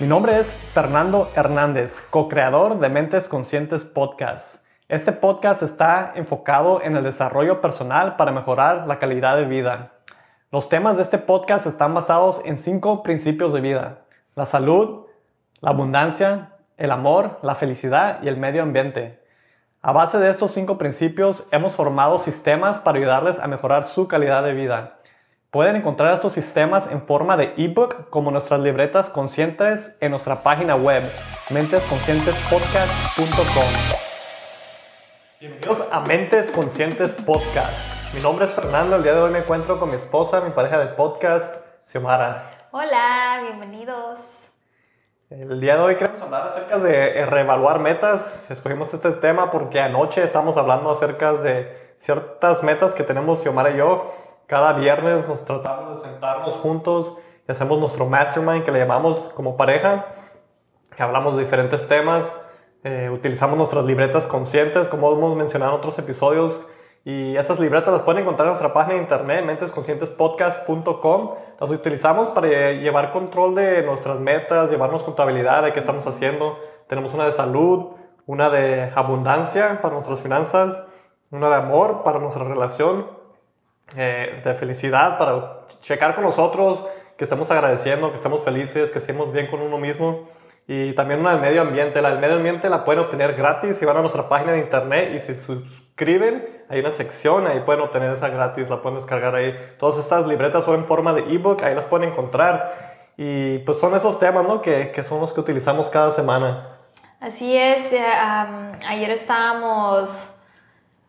Mi nombre es Fernando Hernández, co-creador de Mentes Conscientes Podcast. Este podcast está enfocado en el desarrollo personal para mejorar la calidad de vida. Los temas de este podcast están basados en cinco principios de vida. La salud, la abundancia, el amor, la felicidad y el medio ambiente. A base de estos cinco principios hemos formado sistemas para ayudarles a mejorar su calidad de vida. Pueden encontrar estos sistemas en forma de ebook como nuestras libretas conscientes en nuestra página web mentesconscientespodcast.com. Bienvenidos a Mentes Conscientes Podcast. Mi nombre es Fernando, el día de hoy me encuentro con mi esposa, mi pareja de podcast, Xiomara. Hola, bienvenidos. El día de hoy queremos hablar acerca de reevaluar metas. Escogimos este tema porque anoche estamos hablando acerca de ciertas metas que tenemos Xiomara y yo. Cada viernes nos tratamos de sentarnos juntos y hacemos nuestro mastermind que le llamamos como pareja. Hablamos de diferentes temas, eh, utilizamos nuestras libretas conscientes como hemos mencionado en otros episodios y esas libretas las pueden encontrar en nuestra página de internet, mentesconscientespodcast.com. Las utilizamos para llevar control de nuestras metas, llevarnos contabilidad de qué estamos haciendo. Tenemos una de salud, una de abundancia para nuestras finanzas, una de amor para nuestra relación, eh, de felicidad para checar con nosotros, que estemos agradeciendo, que estemos felices, que estemos bien con uno mismo y también una del medio ambiente. La del medio ambiente la pueden obtener gratis si van a nuestra página de internet y si suscriben, hay una sección, ahí pueden obtener esa gratis, la pueden descargar ahí. Todas estas libretas son en forma de ebook, ahí las pueden encontrar. Y pues son esos temas, ¿no? Que, que son los que utilizamos cada semana. Así es, eh, ayer estábamos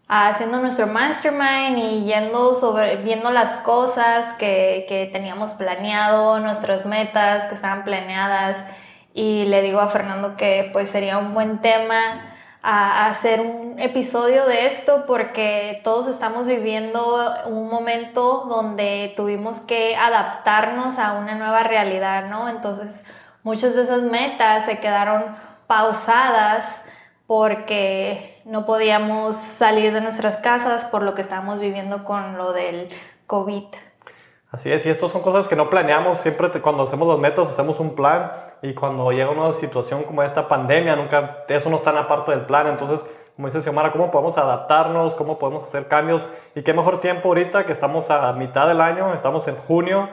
haciendo nuestro mastermind y yendo sobre, viendo las cosas que, que teníamos planeado, nuestras metas que estaban planeadas y le digo a Fernando que pues sería un buen tema a hacer un episodio de esto porque todos estamos viviendo un momento donde tuvimos que adaptarnos a una nueva realidad, ¿no? Entonces muchas de esas metas se quedaron pausadas porque no podíamos salir de nuestras casas por lo que estábamos viviendo con lo del COVID. Así es, y estas son cosas que no planeamos, siempre cuando hacemos las metas hacemos un plan y cuando llega una situación como esta pandemia, nunca, eso no está en la parte del plan, entonces, como dice Xiomara, ¿cómo podemos adaptarnos? ¿Cómo podemos hacer cambios? Y qué mejor tiempo ahorita que estamos a mitad del año, estamos en junio,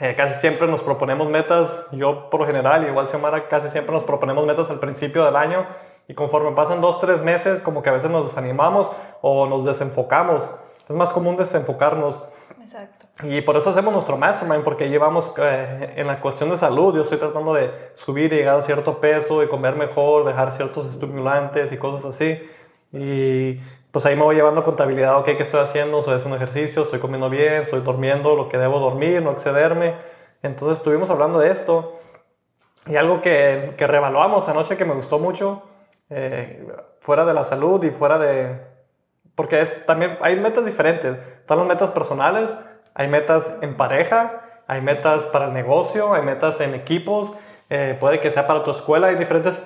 eh, casi siempre nos proponemos metas, yo por lo general, igual Xiomara, casi siempre nos proponemos metas al principio del año y conforme pasan dos, tres meses, como que a veces nos desanimamos o nos desenfocamos. Es más común desenfocarnos. Exacto. Y por eso hacemos nuestro mastermind, porque llevamos eh, en la cuestión de salud, yo estoy tratando de subir y llegar a cierto peso y comer mejor, dejar ciertos estimulantes y cosas así. Y pues ahí me voy llevando contabilidad, ok, ¿qué estoy haciendo? Estoy haciendo ejercicio, estoy comiendo bien, estoy durmiendo lo que debo dormir, no excederme. Entonces estuvimos hablando de esto. Y algo que, que revaluamos anoche que me gustó mucho, eh, fuera de la salud y fuera de, porque es, también hay metas diferentes. Están las metas personales, hay metas en pareja, hay metas para el negocio, hay metas en equipos, eh, puede que sea para tu escuela, hay diferentes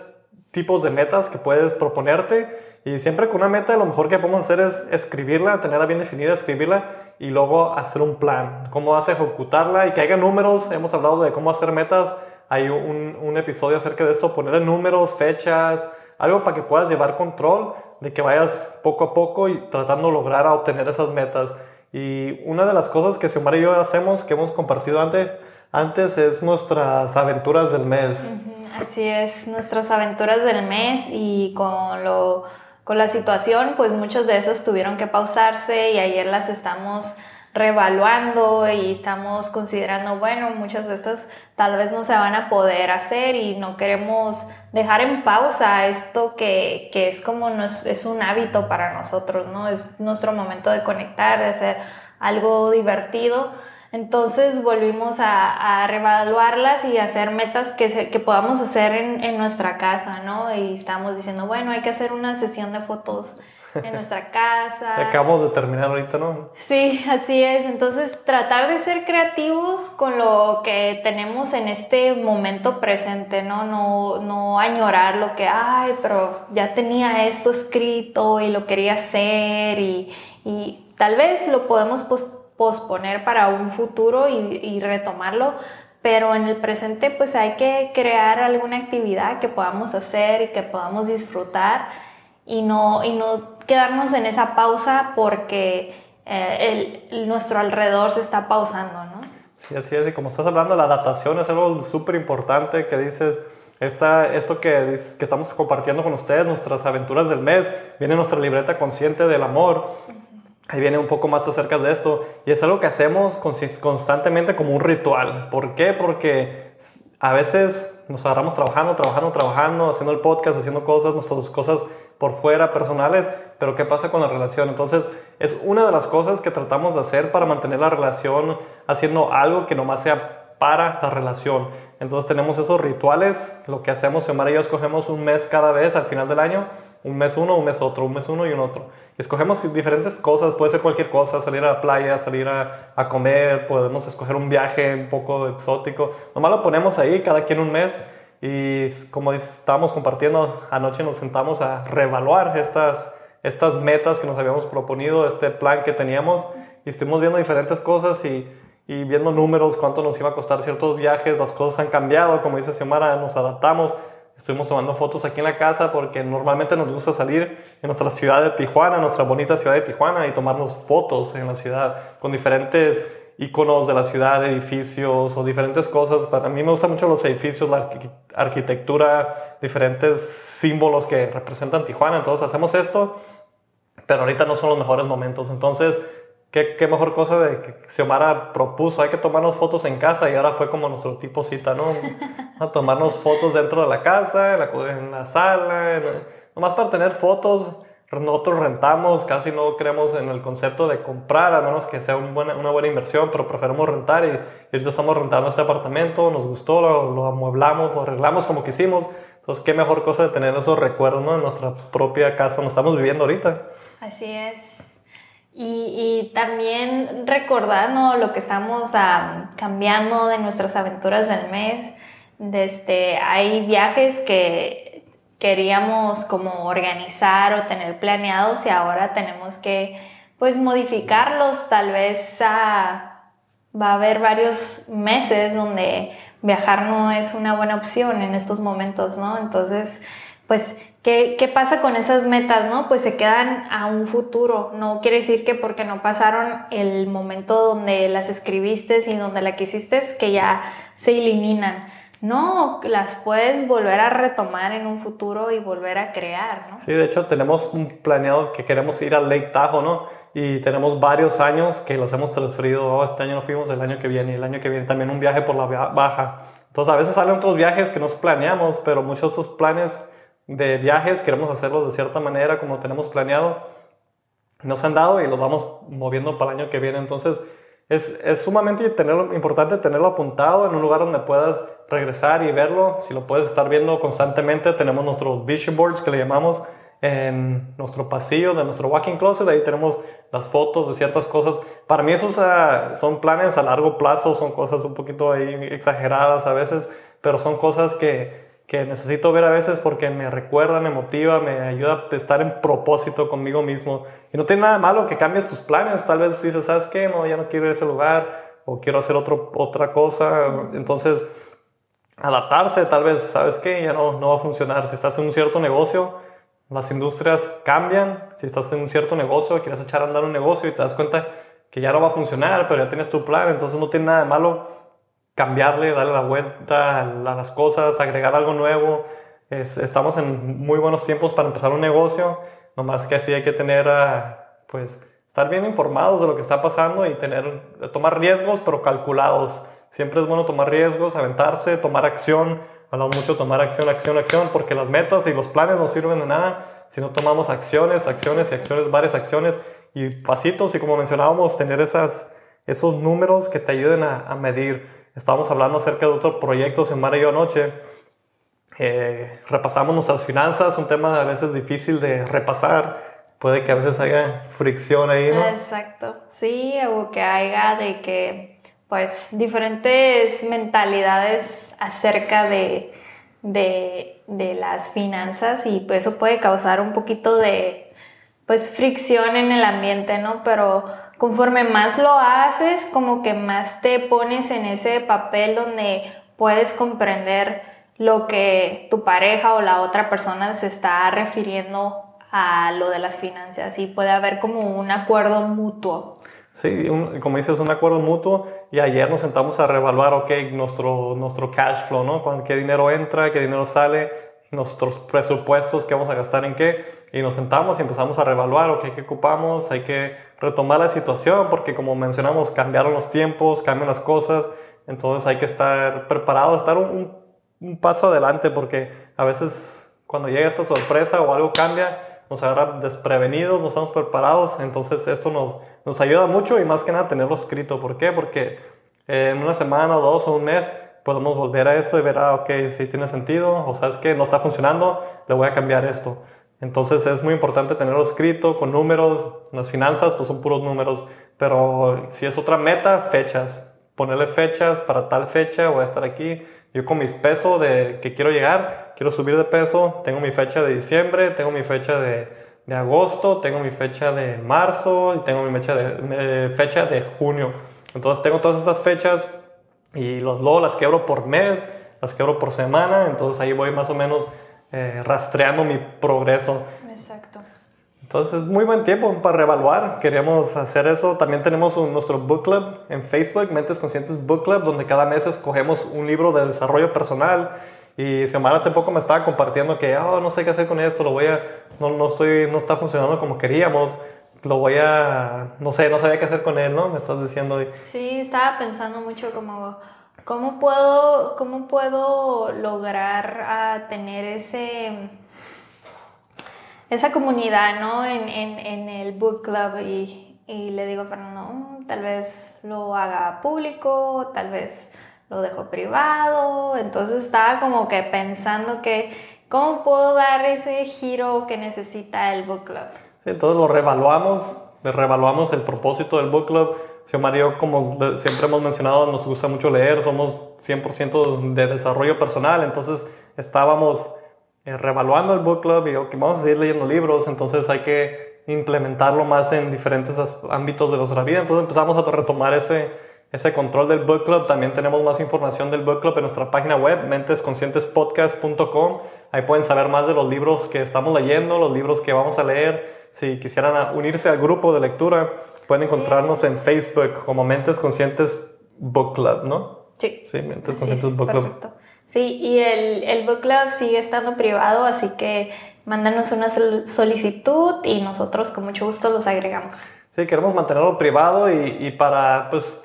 tipos de metas que puedes proponerte y siempre con una meta lo mejor que podemos hacer es escribirla, tenerla bien definida, escribirla y luego hacer un plan, cómo vas a ejecutarla y que haya números, hemos hablado de cómo hacer metas, hay un, un episodio acerca de esto, ponerle números, fechas, algo para que puedas llevar control de que vayas poco a poco y tratando de lograr a obtener esas metas. Y una de las cosas que Xiomara y yo hacemos, que hemos compartido antes, antes es nuestras aventuras del mes. Así es, nuestras aventuras del mes y con, lo, con la situación, pues muchas de esas tuvieron que pausarse y ayer las estamos revaluando y estamos considerando, bueno, muchas de estas tal vez no se van a poder hacer y no queremos dejar en pausa esto que, que es como nos, es un hábito para nosotros, ¿no? Es nuestro momento de conectar, de hacer algo divertido. Entonces volvimos a, a revaluarlas y hacer metas que, que podamos hacer en, en, nuestra casa, ¿no? Y estamos diciendo, bueno, hay que hacer una sesión de fotos en nuestra casa. acabamos de terminar ahorita, ¿no? Sí, así es. Entonces, tratar de ser creativos con lo que tenemos en este momento presente, ¿no? No, no añorar lo que, ay, pero ya tenía esto escrito y lo quería hacer y, y tal vez lo podemos posponer para un futuro y, y retomarlo, pero en el presente pues hay que crear alguna actividad que podamos hacer y que podamos disfrutar y no, y no quedarnos en esa pausa porque eh, el, nuestro alrededor se está pausando, ¿no? Sí, así es, y como estás hablando, la adaptación es algo súper importante que dices, esta, esto que, que, estamos compartiendo con ustedes, nuestras aventuras del mes, viene nuestra libreta consciente del amor. Ahí viene un poco más acerca de esto. Y es algo que hacemos constantemente como un ritual. ¿Por qué? Porque a veces nos agarramos trabajando, trabajando, trabajando, haciendo el podcast, haciendo cosas, nuestras cosas por fuera, personales, pero ¿qué pasa con la relación? Entonces, es una de las cosas que tratamos de hacer para mantener la relación haciendo algo que nomás sea para la relación. Entonces, tenemos esos rituales, lo que hacemos, Omar y yo escogemos un mes cada vez al final del año un mes uno, un mes otro, un mes uno y un otro. Escogemos diferentes cosas, puede ser cualquier cosa, salir a la playa, salir a, a comer, podemos escoger un viaje un poco exótico. Nomás lo ponemos ahí, cada quien un mes. Y como estábamos compartiendo, anoche nos sentamos a reevaluar estas, estas metas que nos habíamos proponido, este plan que teníamos. Y estuvimos viendo diferentes cosas y, y viendo números, cuánto nos iba a costar ciertos viajes. Las cosas han cambiado, como dice Xiomara, nos adaptamos Estuvimos tomando fotos aquí en la casa porque normalmente nos gusta salir en nuestra ciudad de Tijuana, nuestra bonita ciudad de Tijuana, y tomarnos fotos en la ciudad con diferentes iconos de la ciudad, edificios o diferentes cosas. Para mí me gustan mucho los edificios, la arquitectura, diferentes símbolos que representan Tijuana. Entonces hacemos esto, pero ahorita no son los mejores momentos. Entonces ¿Qué, mejor cosa de que Xiomara propuso, hay que tomarnos fotos en casa y ahora fue como nuestro tipo cita, ¿no? A tomarnos fotos dentro de la casa, en la, en la sala, nomás para tener fotos. Nosotros rentamos, casi no creemos en el concepto de comprar, a menos que sea un buena, una buena inversión, pero preferimos rentar y, y ahorita estamos rentando este apartamento, nos gustó, lo, lo, amueblamos, lo arreglamos como quisimos. Entonces, qué mejor cosa de tener esos recuerdos ¿no? en nuestra propia casa donde estamos viviendo ahorita. Así es. Y, también recordando lo que estamos cambiando de nuestras aventuras del mes. Desde, este, hay viajes que queríamos como organizar o tener planeados y ahora tenemos que pues modificarlos. Tal vez va a haber varios meses donde viajar no es una buena opción en estos momentos, ¿no? Entonces, pues ¿Qué, pasa con esas metas, no? Pues se quedan a un futuro. No quiere decir que porque no pasaron el momento donde las escribiste y donde la quisiste, que ya se eliminan. No, las puedes volver a retomar en un futuro y volver a crear, ¿no? Sí, de hecho tenemos un planeado que queremos ir al Lake Tahoe, ¿no? Y tenemos varios años que los hemos transferido. Oh, este año no fuimos, el año que viene, el año que viene también un viaje por la baja. Entonces a veces salen otros viajes que nos planeamos, pero muchos de estos planes de viajes, queremos hacerlos de cierta manera como tenemos planeado, nos han dado y los vamos moviendo para el año que viene. Entonces, es, es sumamente tenerlo, importante tenerlo apuntado en un lugar donde puedas regresar y verlo. Si lo puedes estar viendo constantemente, tenemos nuestros vision boards que le llamamos en nuestro pasillo de nuestro walking closet. Ahí tenemos las fotos de ciertas cosas. Para mí esos son planes a largo plazo, son cosas un poquito ahí exageradas a veces, pero son cosas que que necesito ver a veces porque me recuerda, me motiva, me ayuda a estar en propósito conmigo mismo. Y no tiene nada malo que cambies tus planes. Tal vez dices, ¿sabes qué? No, ya no quiero ir a ese lugar o quiero hacer otro, otra cosa. Entonces, adaptarse, tal vez, ¿sabes qué? Ya no, no va a funcionar. Si estás en un cierto negocio, las industrias cambian. Si estás en un cierto negocio, quieres echar a andar un negocio y te das cuenta que ya no va a funcionar, pero ya tienes tu plan, entonces no tiene nada malo cambiarle, darle la vuelta a las cosas, agregar algo nuevo. estamos en muy buenos tiempos para empezar un negocio, nomás que así hay que tener, ah, pues, estar bien informados de lo que está pasando y tener, tomar riesgos, pero calculados. Siempre es bueno tomar riesgos, aventarse, tomar acción. Hablamos mucho de tomar acción, acción, acción, porque las metas y los planes no sirven de nada si no tomamos acciones, acciones y acciones, varias acciones y pasitos. Y como mencionábamos, tener esas, esos números que te ayuden a, a medir estábamos hablando acerca de otros proyectos en Mar y yo anoche. Eh, repasamos nuestras finanzas, un tema a veces difícil de repasar. Puede que a veces haya fricción ahí, ¿no? Exacto, sí, o que haya de que, pues, diferentes mentalidades acerca de, de, de las finanzas y pues eso puede causar un poquito de, pues fricción en el ambiente, ¿no? Pero conforme más lo haces, como que más te pones en ese papel donde puedes comprender lo que tu pareja o la otra persona se está refiriendo a lo de las finanzas y puede haber como un acuerdo mutuo. Sí, como dices, un acuerdo mutuo y ayer nos sentamos a reevaluar, ok, nuestro, nuestro cash flow, ¿no? ¿Qué dinero entra, qué dinero sale, nuestros presupuestos, qué vamos a gastar en qué? Y nos sentamos y empezamos a reevaluar, ok, ¿qué ocupamos? Hay que retomar la situación porque como mencionamos, cambiaron los tiempos, cambian las cosas, entonces hay que estar preparado, estar un, un paso adelante porque a veces cuando llega esta sorpresa o algo cambia, nos agarra desprevenidos, no estamos preparados, entonces esto nos, nos ayuda mucho y más que nada tenerlo escrito. ¿Por qué? Porque en una semana o dos o un mes podemos volver a eso y ver, ah, ok, si tiene sentido, o sabes que no está funcionando, le voy a cambiar esto. Entonces es muy importante tenerlo escrito con números, las finanzas pues son puros números, pero si es otra meta, fechas, ponerle fechas para tal fecha, voy a estar aquí, yo con mis pesos de que quiero llegar, quiero subir de peso, tengo mi fecha de diciembre, tengo mi fecha de, de agosto, tengo mi fecha de marzo y tengo mi fecha de, fecha de junio. Entonces tengo todas esas fechas y los, luego las quebro por mes, las quebro por semana, entonces ahí voy más o menos eh, rastreando mi progreso. Exacto. Entonces es muy buen tiempo para reevaluar. Queríamos hacer eso. También tenemos nuestro book club en Facebook, Mentes Conscientes Book Club, donde cada mes escogemos un libro de desarrollo personal. Y Xiomara hace poco me estaba compartiendo que, oh, no sé qué hacer con esto, lo voy a, no, no, estoy, no está funcionando como queríamos, lo voy a, no sé, no sabía qué hacer con él, ¿no? Me estás diciendo. Sí, estaba pensando mucho como, ¿cómo puedo, cómo puedo lograr a tener ese esa comunidad, ¿no? En, en, el book club y, y, le digo a Fernando, mm, tal vez lo haga público, tal vez lo dejo privado. Entonces estaba como que pensando que, ¿cómo puedo dar ese giro que necesita el book club? Entonces lo revaluamos, revaluamos el propósito del book club. Si Mario, como siempre hemos mencionado, nos gusta mucho leer, somos 100% de desarrollo personal, entonces estábamos eh, revaluando el book club y que vamos a seguir leyendo libros, entonces hay que implementarlo más en diferentes ámbitos de nuestra vida. Entonces empezamos a retomar ese, ese control del book club. También tenemos más información del book club en nuestra página web, mentesconscientespodcast.com. Ahí pueden saber más de los libros que estamos leyendo, los libros que vamos a leer. Si quisieran unirse al grupo de lectura, pueden encontrarnos en Facebook como Mentes Conscientes Book Club, ¿no? Sí. Sí, Mentes Conscientes Book Club. Perfecto. Sí, y el, el book club sigue estando privado, así que mándanos una solicitud y nosotros con mucho gusto los agregamos. Sí, queremos mantenerlo privado y, y para, pues,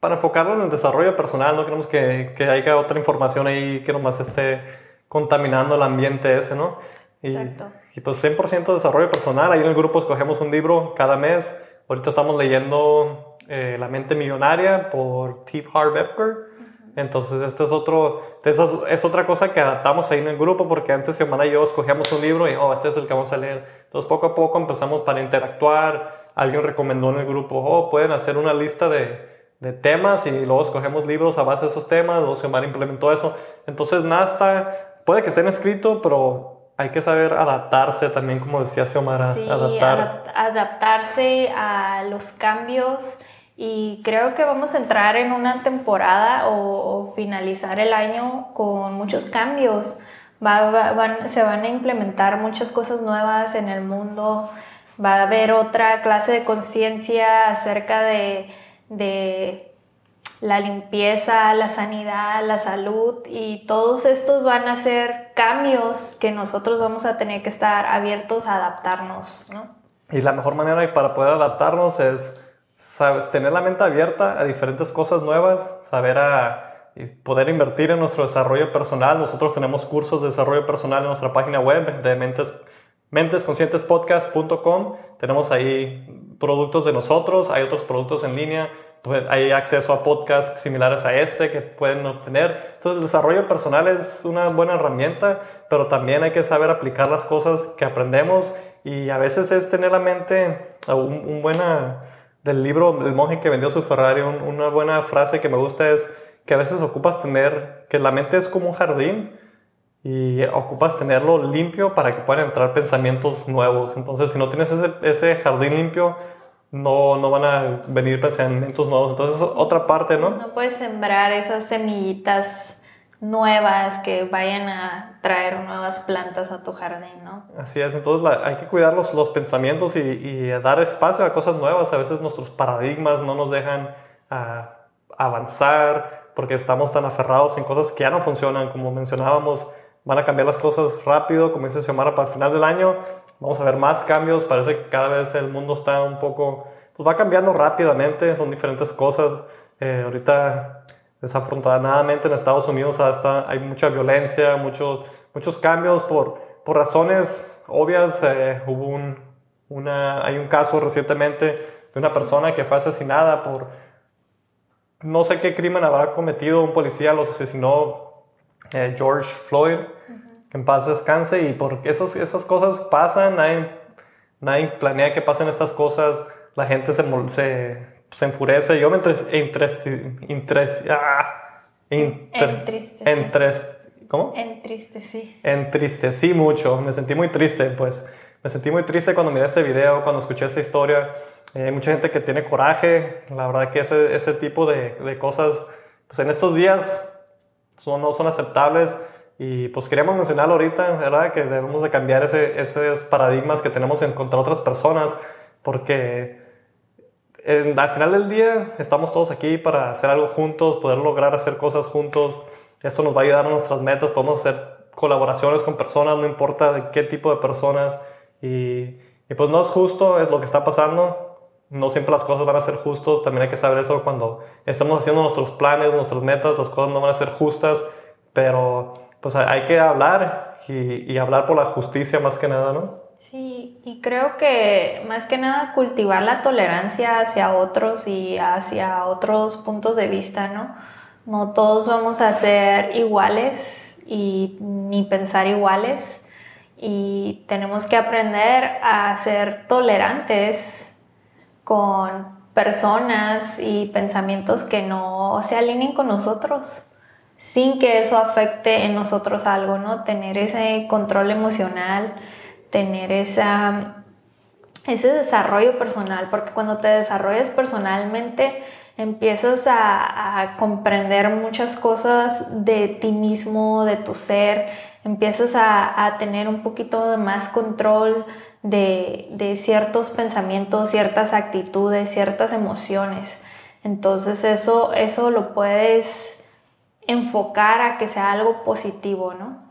para enfocarlo en el desarrollo personal, no queremos que, que haya otra información ahí que nomás esté contaminando el ambiente ese, ¿no? Y, Exacto. Y pues 100% desarrollo personal, ahí en el grupo escogemos un libro cada mes. Ahorita estamos leyendo eh, La mente millonaria por Steve Harv entonces, esto es, otro, eso es otra cosa que adaptamos ahí en el grupo, porque antes semana y yo escogíamos un libro y, oh, este es el que vamos a leer. Entonces, poco a poco empezamos para interactuar. Alguien recomendó en el grupo, oh, pueden hacer una lista de, de temas y luego escogemos libros a base de esos temas. Luego Xiomara implementó eso. Entonces, nada está, puede que estén escritos, pero hay que saber adaptarse también, como decía Xiomara. Sí, adaptar. adaptarse a los cambios y creo que vamos a entrar en una temporada o, finalizar el año con muchos cambios. se van a implementar muchas cosas nuevas en el mundo. Va a haber otra clase de conciencia acerca de, de la limpieza, la sanidad, la salud y todos estos van a ser cambios que nosotros vamos a tener que estar abiertos a adaptarnos. ¿no? Y la mejor manera para poder adaptarnos es sabes, tener la mente abierta a diferentes cosas nuevas, saber a poder invertir en nuestro desarrollo personal. Nosotros tenemos cursos de desarrollo personal en nuestra página web de mentes, mentesconscientespodcast.com. Tenemos ahí productos de nosotros, hay otros productos en línea, hay acceso a podcasts similares a este que pueden obtener. Entonces el desarrollo personal es una buena herramienta, pero también hay que saber aplicar las cosas que aprendemos y a veces es tener la mente un, un buena del libro El monje que vendió su Ferrari, una buena frase que me gusta es que a veces ocupas tener, que la mente es como un jardín y ocupas tenerlo limpio para que puedan entrar pensamientos nuevos. Entonces, si no tienes ese, ese jardín limpio, no, no van a venir pensamientos nuevos. Entonces, otra parte, ¿no? No puedes sembrar esas semillitas nuevas que vayan a traer nuevas plantas a tu jardín, ¿no? Así es, entonces hay que cuidar los, los pensamientos y, y, dar espacio a cosas nuevas. A veces nuestros paradigmas no nos dejan uh, avanzar porque estamos tan aferrados en cosas que ya no funcionan. Como mencionábamos, van a cambiar las cosas rápido, como dice Xiomara, para el final del año vamos a ver más cambios. Parece que cada vez el mundo está un poco, pues va cambiando rápidamente, son diferentes cosas. Eh, ahorita Desafortunadamente en Estados Unidos hasta hay mucha violencia, muchos muchos cambios por, por razones obvias. Eh, hubo un, una, hay un caso recientemente de una persona que fue asesinada por no sé qué crimen habrá cometido, un policía los asesinó eh, George Floyd, que en paz descanse, y porque esas, esas cosas pasan, nadie, nadie planea que pasen estas cosas, la gente se, se se enfurece. Yo me entristecí. Ah, ¿Cómo? Entristecí. Entristecí mucho. Me sentí muy triste, pues. Me sentí muy triste cuando miré este video, cuando escuché esta historia. Eh, hay mucha gente que tiene coraje. La verdad que ese, ese tipo de, de cosas, pues en estos días son, no son aceptables. Y pues queríamos mencionarlo ahorita, ¿verdad? Que debemos de cambiar ese, esos paradigmas que tenemos en contra otras personas. Porque al final del día estamos todos aquí para hacer algo juntos, poder lograr hacer cosas juntos. Esto nos va a ayudar a nuestras metas, podemos hacer colaboraciones con personas, no importa de qué tipo de personas. Y, y pues no es justo, es lo que está pasando. No siempre las cosas van a ser justas, también hay que saber eso cuando estamos haciendo nuestros planes, nuestras metas, las cosas no van a ser justas, pero pues hay que hablar y, y hablar por la justicia más que nada, ¿no? Sí, y creo que más que nada cultivar la tolerancia hacia otros y hacia otros puntos de vista, ¿no? No todos vamos a ser iguales y ni pensar iguales y tenemos que aprender a ser tolerantes con personas y pensamientos que no se alineen con nosotros sin que eso afecte en nosotros algo, ¿no? Tener ese control emocional, tener esa, ese desarrollo personal, porque cuando te desarrollas personalmente empiezas a, comprender muchas cosas de ti mismo, de tu ser, empiezas a, tener un poquito de más control de, de, ciertos pensamientos, ciertas actitudes, ciertas emociones. Entonces eso, eso lo puedes enfocar a que sea algo positivo, ¿no?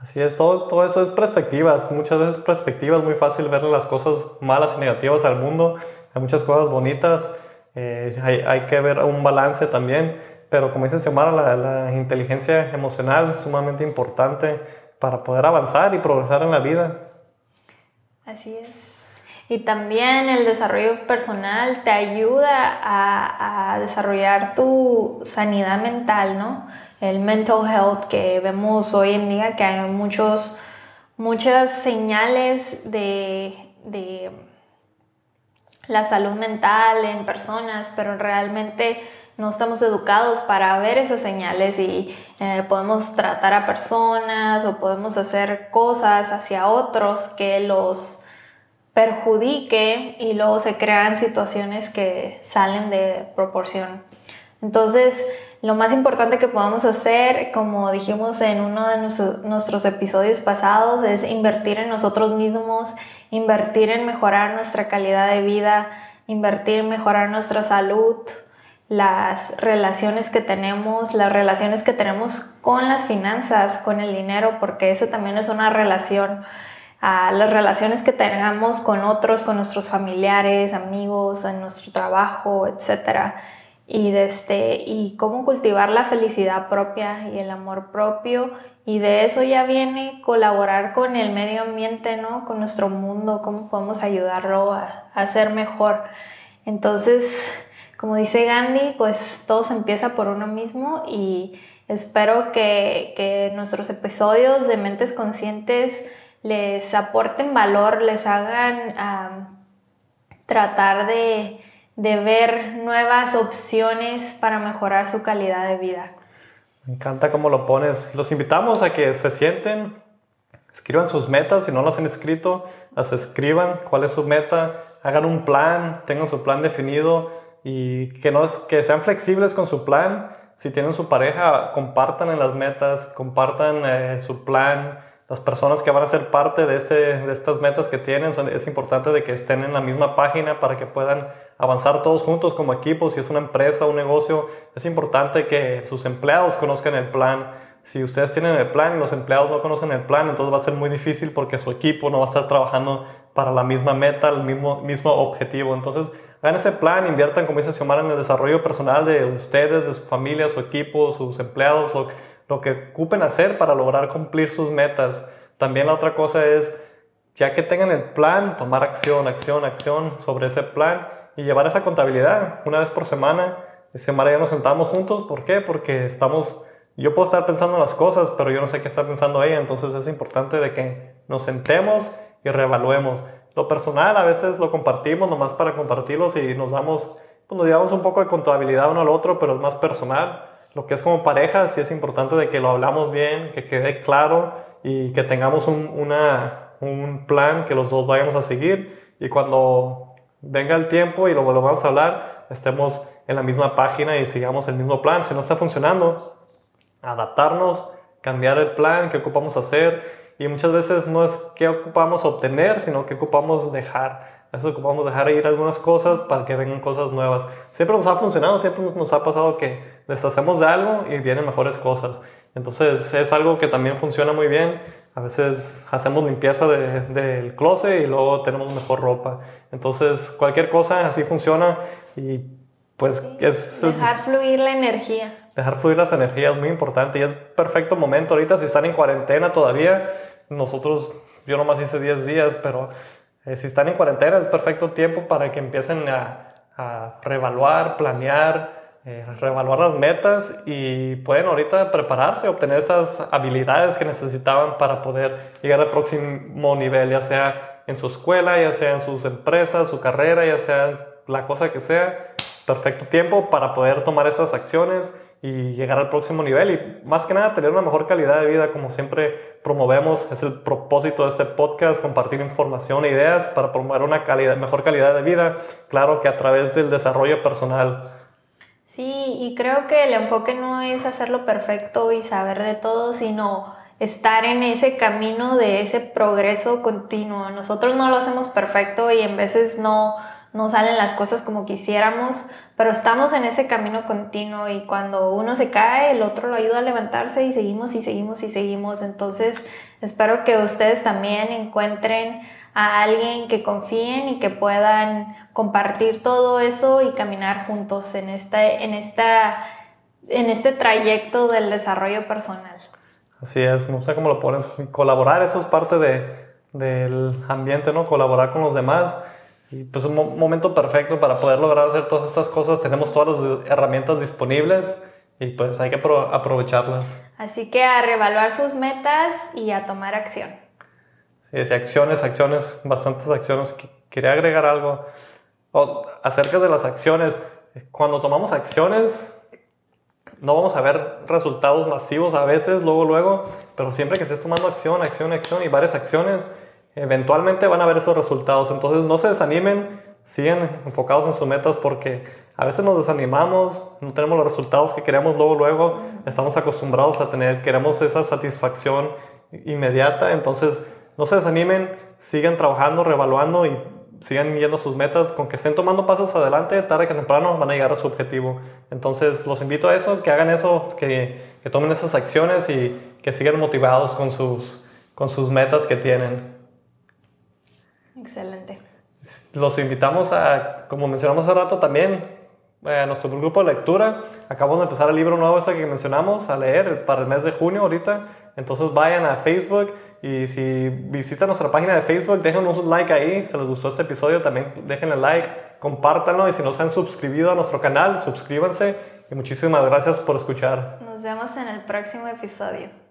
Así es, todo, todo eso es perspectivas, muchas veces perspectivas, muy fácil ver las cosas malas y negativas al mundo, hay muchas cosas bonitas, eh, hay, hay, que ver un balance también, pero como dice Xiomara, la, la inteligencia emocional es sumamente importante para poder avanzar y progresar en la vida. Así es. Y también el desarrollo personal te ayuda a, a desarrollar tu sanidad mental, ¿no? el mental health que vemos hoy en día, que hay muchos, muchas señales de, de la salud mental en personas, pero realmente no estamos educados para ver esas señales y eh, podemos tratar a personas o podemos hacer cosas hacia otros que los perjudique y luego se crean situaciones que salen de proporción. Entonces, lo más importante que podemos hacer, como dijimos en uno de nuestros episodios pasados, es invertir en nosotros mismos, invertir en mejorar nuestra calidad de vida, invertir en mejorar nuestra salud, las relaciones que tenemos, las relaciones que tenemos con las finanzas, con el dinero, porque eso también es una relación. las relaciones que tengamos con otros, con nuestros familiares, amigos, en nuestro trabajo, etcétera y, este, y cómo cultivar la felicidad propia y el amor propio. Y de eso ya viene colaborar con el medio ambiente, ¿no? Con nuestro mundo, cómo podemos ayudarlo a, a ser mejor. Entonces, como dice Gandhi, pues todo se empieza por uno mismo y espero que, que nuestros episodios de Mentes Conscientes les aporten valor, les hagan tratar de de ver nuevas opciones para mejorar su calidad de vida. Me encanta cómo lo pones. Los invitamos a que se sienten, escriban sus metas, si no las han escrito, las escriban, cuál es su meta, hagan un plan, tengan su plan definido y que, no, que sean flexibles con su plan. Si tienen su pareja, compartan en las metas, compartan eh, su plan. Las personas que van a ser parte de, este, de estas metas que tienen, es importante de que estén en la misma página para que puedan avanzar todos juntos como equipo. Si es una empresa, un negocio, es importante que sus empleados conozcan el plan. Si ustedes tienen el plan y los empleados no conocen el plan, entonces va a ser muy difícil porque su equipo no va a estar trabajando para la misma meta, el mismo, mismo objetivo. Entonces, hagan ese plan, inviertan, como dice Xiomara, en el desarrollo personal de ustedes, de su familia, su equipo, sus empleados, lo, que ocupen hacer para lograr cumplir sus metas. También la otra cosa es, ya que tengan el plan, tomar acción, acción, acción sobre ese plan y llevar esa contabilidad una vez por semana. Xiomara ya nos sentamos juntos. ¿Por qué? Porque estamos yo puedo estar pensando en las cosas, pero yo no sé qué está pensando ella, entonces es importante de que nos sentemos y reevaluemos. Lo personal a veces lo compartimos nomás para compartirlos y nos damos, pues nos llevamos un poco de contabilidad uno al otro, pero es más personal. Lo que es como pareja, sí es importante de que lo hablamos bien, que quede claro y que tengamos un, una, un plan que los dos vayamos a seguir y cuando venga el tiempo y lo volvamos a hablar, estemos en la misma página y sigamos el mismo plan. Si no está funcionando, adaptarnos, cambiar el plan que ocupamos hacer y muchas veces no es que ocupamos obtener, sino que ocupamos dejar. A veces ocupamos dejar ir algunas cosas para que vengan cosas nuevas. Siempre nos ha funcionado, siempre nos ha pasado que deshacemos de algo y vienen mejores cosas. Entonces es algo que también funciona muy bien. A veces hacemos limpieza del de, closet y luego tenemos mejor ropa. Entonces cualquier cosa así funciona y pues es... Dejar fluir la energía dejar fluir las energías, muy importante. Y es perfecto momento ahorita, si están en cuarentena todavía, nosotros, yo nomás hice 10 días, pero eh, si están en cuarentena es perfecto tiempo para que empiecen a, a reevaluar, planear, eh, reevaluar las metas y pueden ahorita prepararse, obtener esas habilidades que necesitaban para poder llegar al próximo nivel, ya sea en su escuela, ya sea en sus empresas, su carrera, ya sea la cosa que sea. Perfecto tiempo para poder tomar esas acciones y llegar al próximo nivel y más que nada tener una mejor calidad de vida como siempre promovemos es el propósito de este podcast compartir información e ideas para promover una calidad, mejor calidad de vida claro que a través del desarrollo personal. Sí y creo que el enfoque no es hacerlo perfecto y saber de todo sino estar en ese camino de ese progreso continuo. Nosotros no lo hacemos perfecto y en veces no no salen las cosas como quisiéramos, pero estamos en ese camino continuo y cuando uno se cae, el otro lo ayuda a levantarse y seguimos y seguimos y seguimos. Entonces, espero que ustedes también encuentren a alguien que confíen y que puedan compartir todo eso y caminar juntos en, esta, en, esta, en este trayecto del desarrollo personal. Así es, no sé cómo lo pones, colaborar, eso es parte de, del ambiente, ¿no? Colaborar con los demás y pues un momento perfecto para poder lograr hacer todas estas cosas. Tenemos todas las herramientas disponibles y pues hay que aprovecharlas. Así que a reevaluar sus metas y a tomar acción. Sí, sí acciones, acciones, bastantes acciones. Quería agregar algo acerca de las acciones. Cuando tomamos acciones, no vamos a ver resultados masivos a veces, luego, luego, pero siempre que estés tomando acción, acción, acción y varias acciones, eventualmente van a ver esos resultados. Entonces no se desanimen, sigan enfocados en sus metas porque a veces nos desanimamos, no tenemos los resultados que queremos luego, luego, estamos acostumbrados a tener, queremos esa satisfacción inmediata, entonces no se desanimen, sigan trabajando, reevaluando y sigan a sus metas, con que estén tomando pasos adelante, tarde que temprano van a llegar a su objetivo. Entonces los invito a eso, que hagan eso, que, que tomen esas acciones y que sigan motivados con sus, con sus metas que tienen. Excelente. Los invitamos a, como mencionamos hace rato también, eh, a nuestro grupo de lectura. Acabamos de empezar el libro nuevo ese que mencionamos a leer para el mes de junio ahorita. Entonces vayan a Facebook y si visitan nuestra página de Facebook, déjenos un like ahí. Si les gustó este episodio, también déjenle like, compártanlo y si no se han suscribido a nuestro canal, suscríbanse. Y muchísimas gracias por escuchar. Nos vemos en el próximo episodio.